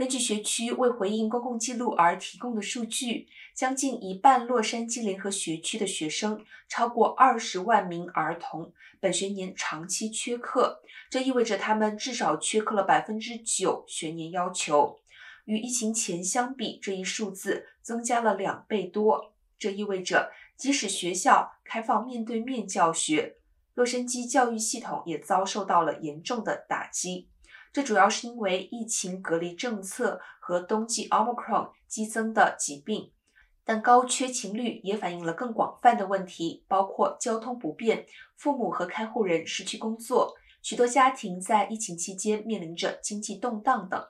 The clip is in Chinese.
根据学区为回应公共记录而提供的数据，将近一半洛杉矶联合学区的学生，超过二十万名儿童，本学年长期缺课。这意味着他们至少缺课了百分之九学年要求。与疫情前相比，这一数字增加了两倍多。这意味着，即使学校开放面对面教学，洛杉矶教育系统也遭受到了严重的打击。这主要是因为疫情隔离政策和冬季 Omicron 激增的疾病，但高缺勤率也反映了更广泛的问题，包括交通不便、父母和看护人失去工作、许多家庭在疫情期间面临着经济动荡等。